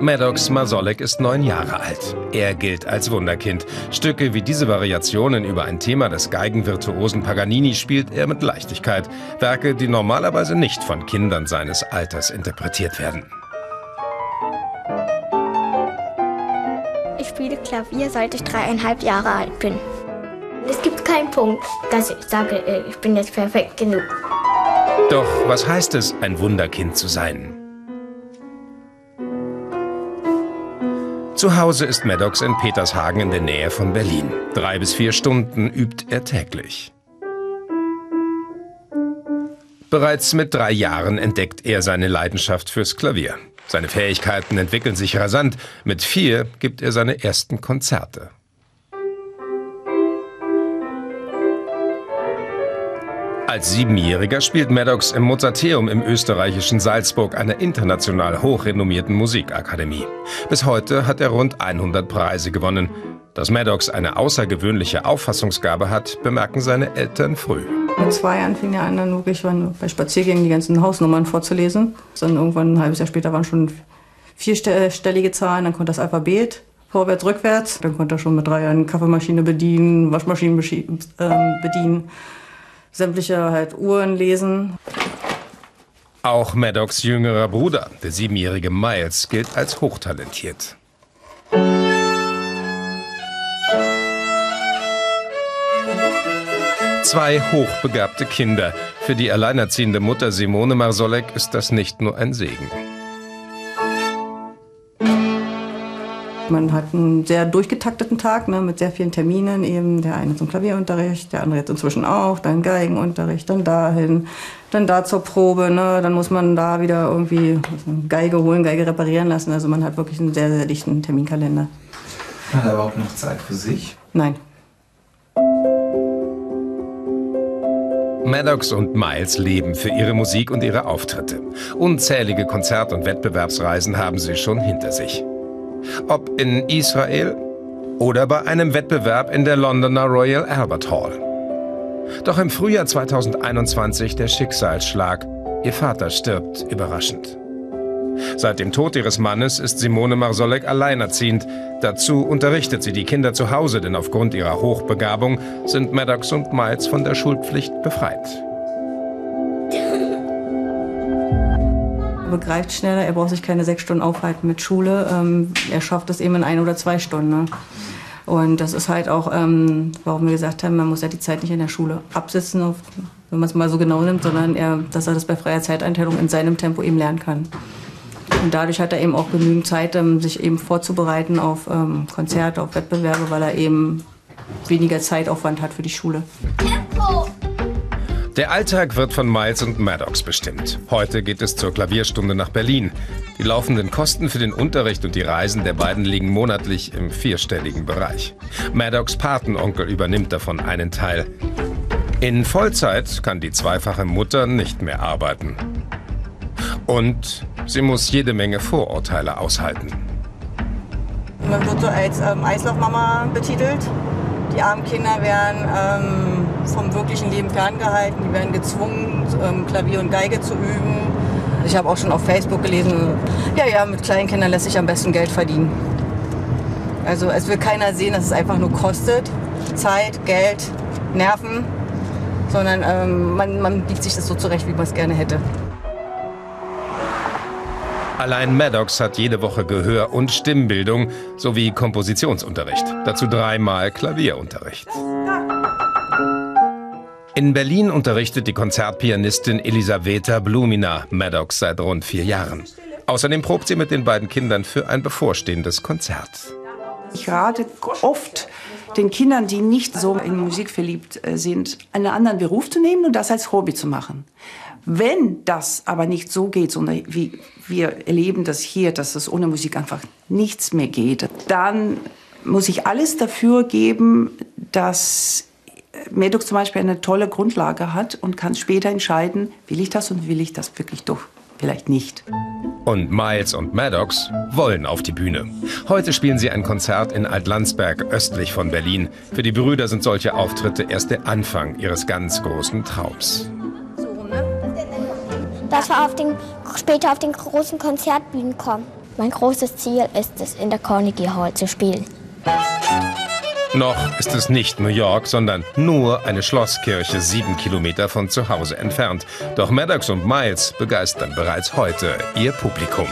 Maddox Masolek ist neun Jahre alt. Er gilt als Wunderkind. Stücke wie diese Variationen über ein Thema des Geigenvirtuosen Paganini spielt er mit Leichtigkeit. Werke, die normalerweise nicht von Kindern seines Alters interpretiert werden. Ich spiele Klavier, seit ich dreieinhalb Jahre alt bin. Es gibt keinen Punkt, dass ich sage, äh, ich bin jetzt perfekt genug. Doch was heißt es, ein Wunderkind zu sein? Zu Hause ist Maddox in Petershagen in der Nähe von Berlin. Drei bis vier Stunden übt er täglich. Bereits mit drei Jahren entdeckt er seine Leidenschaft fürs Klavier. Seine Fähigkeiten entwickeln sich rasant. Mit vier gibt er seine ersten Konzerte. Als Siebenjähriger spielt Maddox im Mozarteum im österreichischen Salzburg, einer international hochrenommierten Musikakademie. Bis heute hat er rund 100 Preise gewonnen. Dass Maddox eine außergewöhnliche Auffassungsgabe hat, bemerken seine Eltern früh. Mit zwei Jahren fing er an, dann wirklich bei Spaziergängen die ganzen Hausnummern vorzulesen. Dann irgendwann ein halbes Jahr später waren schon vierstellige Zahlen, dann konnte das Alphabet vorwärts, rückwärts. Dann konnte er schon mit drei Jahren Kaffeemaschine bedienen, Waschmaschinen ähm, bedienen sämtliche halt Uhren lesen. Auch Maddox jüngerer Bruder, der siebenjährige Miles, gilt als hochtalentiert. Zwei hochbegabte Kinder. Für die alleinerziehende Mutter Simone Marsolek ist das nicht nur ein Segen. Man hat einen sehr durchgetakteten Tag ne, mit sehr vielen Terminen. Eben der eine zum Klavierunterricht, der andere jetzt inzwischen auch, dann Geigenunterricht, dann dahin, dann da zur Probe. Ne, dann muss man da wieder irgendwie Geige holen, Geige reparieren lassen. Also man hat wirklich einen sehr, sehr dichten Terminkalender. Hat er überhaupt noch Zeit für sich? Nein. Maddox und Miles leben für ihre Musik und ihre Auftritte. Unzählige Konzert- und Wettbewerbsreisen haben sie schon hinter sich. Ob in Israel oder bei einem Wettbewerb in der Londoner Royal Albert Hall. Doch im Frühjahr 2021 der Schicksalsschlag. Ihr Vater stirbt überraschend. Seit dem Tod ihres Mannes ist Simone Marsolek alleinerziehend. Dazu unterrichtet sie die Kinder zu Hause, denn aufgrund ihrer Hochbegabung sind Maddox und Miles von der Schulpflicht befreit. Begreift schneller, er braucht sich keine sechs Stunden aufhalten mit Schule. Ähm, er schafft es eben in ein oder zwei Stunden. Ne? Und das ist halt auch, ähm, warum wir gesagt haben, man muss ja die Zeit nicht in der Schule absitzen, auf, wenn man es mal so genau nimmt, sondern er, dass er das bei freier Zeiteinteilung in seinem Tempo eben lernen kann. Und dadurch hat er eben auch genügend Zeit, ähm, sich eben vorzubereiten auf ähm, Konzerte, auf Wettbewerbe, weil er eben weniger Zeitaufwand hat für die Schule. Tempo! Der Alltag wird von Miles und Maddox bestimmt. Heute geht es zur Klavierstunde nach Berlin. Die laufenden Kosten für den Unterricht und die Reisen der beiden liegen monatlich im vierstelligen Bereich. Maddox Patenonkel übernimmt davon einen Teil. In Vollzeit kann die zweifache Mutter nicht mehr arbeiten. Und sie muss jede Menge Vorurteile aushalten. Man wird so als ähm, Eislaufmama betitelt. Die armen Kinder werden ähm, vom wirklichen Leben ferngehalten. Die werden gezwungen, ähm, Klavier und Geige zu üben. Ich habe auch schon auf Facebook gelesen, ja, ja, mit kleinen Kindern lässt sich am besten Geld verdienen. Also es will keiner sehen, dass es einfach nur kostet. Zeit, Geld, Nerven. Sondern ähm, man, man biegt sich das so zurecht, wie man es gerne hätte. Allein Maddox hat jede Woche Gehör- und Stimmbildung sowie Kompositionsunterricht. Dazu dreimal Klavierunterricht. In Berlin unterrichtet die Konzertpianistin Elisaveta Blumina Maddox seit rund vier Jahren. Außerdem probt sie mit den beiden Kindern für ein bevorstehendes Konzert. Ich rate oft den Kindern, die nicht so in Musik verliebt äh, sind, einen anderen Beruf zu nehmen und das als Hobby zu machen. Wenn das aber nicht so geht, sondern wie wir erleben das hier, dass es ohne Musik einfach nichts mehr geht, dann muss ich alles dafür geben, dass Medoc zum Beispiel eine tolle Grundlage hat und kann später entscheiden, will ich das und will ich das wirklich doch vielleicht nicht. Und Miles und Maddox wollen auf die Bühne. Heute spielen sie ein Konzert in Altlandsberg östlich von Berlin. Für die Brüder sind solche Auftritte erst der Anfang ihres ganz großen Traums dass wir auf den, später auf den großen Konzertbühnen kommen. Mein großes Ziel ist es, in der Carnegie Hall zu spielen. Noch ist es nicht New York, sondern nur eine Schlosskirche sieben Kilometer von zu Hause entfernt. Doch Maddox und Miles begeistern bereits heute ihr Publikum.